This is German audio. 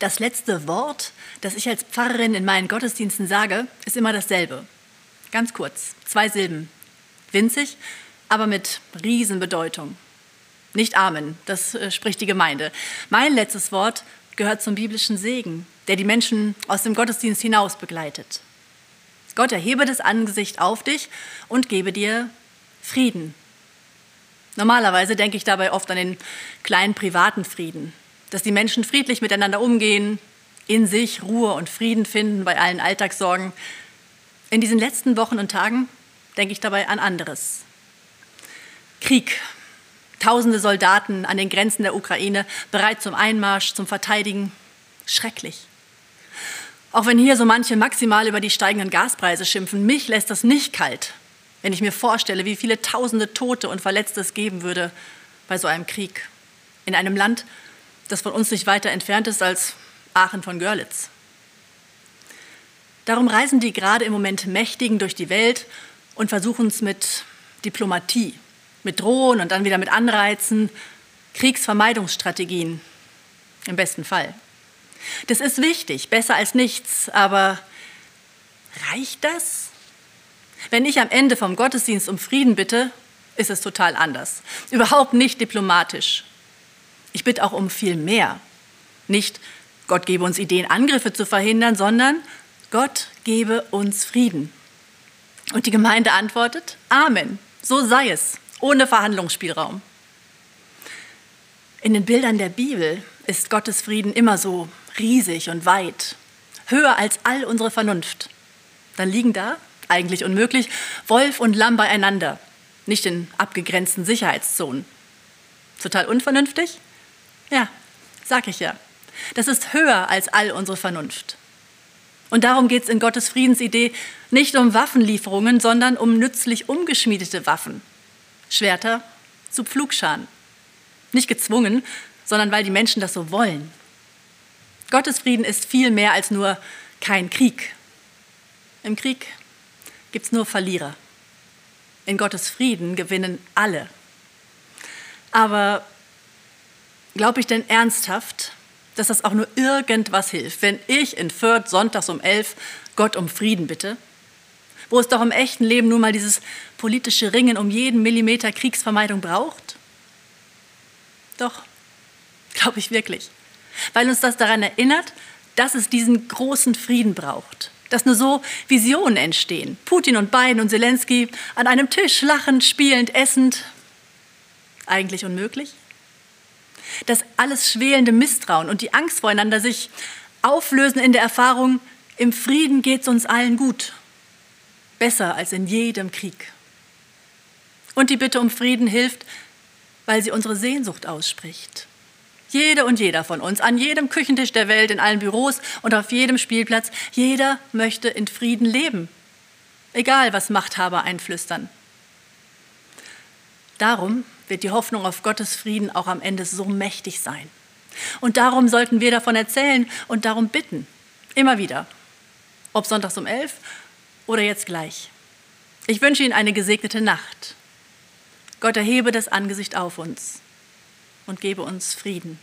Das letzte Wort, das ich als Pfarrerin in meinen Gottesdiensten sage, ist immer dasselbe. Ganz kurz, zwei Silben. Winzig, aber mit Riesenbedeutung. Nicht Amen, das äh, spricht die Gemeinde. Mein letztes Wort gehört zum biblischen Segen, der die Menschen aus dem Gottesdienst hinaus begleitet. Gott erhebe das Angesicht auf dich und gebe dir Frieden. Normalerweise denke ich dabei oft an den kleinen privaten Frieden, dass die Menschen friedlich miteinander umgehen, in sich Ruhe und Frieden finden bei allen Alltagssorgen. In diesen letzten Wochen und Tagen denke ich dabei an anderes. Krieg. Tausende Soldaten an den Grenzen der Ukraine bereit zum Einmarsch, zum Verteidigen. Schrecklich. Auch wenn hier so manche maximal über die steigenden Gaspreise schimpfen, mich lässt das nicht kalt, wenn ich mir vorstelle, wie viele tausende Tote und Verletzte es geben würde bei so einem Krieg. In einem Land, das von uns nicht weiter entfernt ist als Aachen von Görlitz. Darum reisen die gerade im Moment Mächtigen durch die Welt und versuchen es mit Diplomatie, mit Drohen und dann wieder mit Anreizen, Kriegsvermeidungsstrategien im besten Fall. Das ist wichtig, besser als nichts, aber reicht das? Wenn ich am Ende vom Gottesdienst um Frieden bitte, ist es total anders. Überhaupt nicht diplomatisch. Ich bitte auch um viel mehr. Nicht, Gott gebe uns Ideen, Angriffe zu verhindern, sondern Gott gebe uns Frieden. Und die Gemeinde antwortet, Amen, so sei es, ohne Verhandlungsspielraum. In den Bildern der Bibel ist Gottes Frieden immer so riesig und weit, höher als all unsere Vernunft. Dann liegen da, eigentlich unmöglich, Wolf und Lamm beieinander, nicht in abgegrenzten Sicherheitszonen. Total unvernünftig? Ja, sag ich ja. Das ist höher als all unsere Vernunft. Und darum geht es in Gottes Friedensidee nicht um Waffenlieferungen, sondern um nützlich umgeschmiedete Waffen. Schwerter zu Pflugscharen. Nicht gezwungen, sondern weil die Menschen das so wollen. Gottes Frieden ist viel mehr als nur kein Krieg. Im Krieg gibt es nur Verlierer. In Gottes Frieden gewinnen alle. Aber glaube ich denn ernsthaft, dass das auch nur irgendwas hilft, wenn ich in Fürth sonntags um elf Gott um Frieden bitte? Wo es doch im echten Leben nun mal dieses politische Ringen um jeden Millimeter Kriegsvermeidung braucht? Doch, glaube ich wirklich weil uns das daran erinnert, dass es diesen großen Frieden braucht. Dass nur so Visionen entstehen. Putin und Biden und Zelensky an einem Tisch lachend, spielend, essend. Eigentlich unmöglich? Dass alles schwelende Misstrauen und die Angst voreinander sich auflösen in der Erfahrung, im Frieden geht es uns allen gut. Besser als in jedem Krieg. Und die Bitte um Frieden hilft, weil sie unsere Sehnsucht ausspricht. Jede und jeder von uns, an jedem Küchentisch der Welt, in allen Büros und auf jedem Spielplatz, jeder möchte in Frieden leben, egal was Machthaber einflüstern. Darum wird die Hoffnung auf Gottes Frieden auch am Ende so mächtig sein. Und darum sollten wir davon erzählen und darum bitten, immer wieder, ob sonntags um elf oder jetzt gleich. Ich wünsche Ihnen eine gesegnete Nacht. Gott erhebe das Angesicht auf uns und gebe uns Frieden.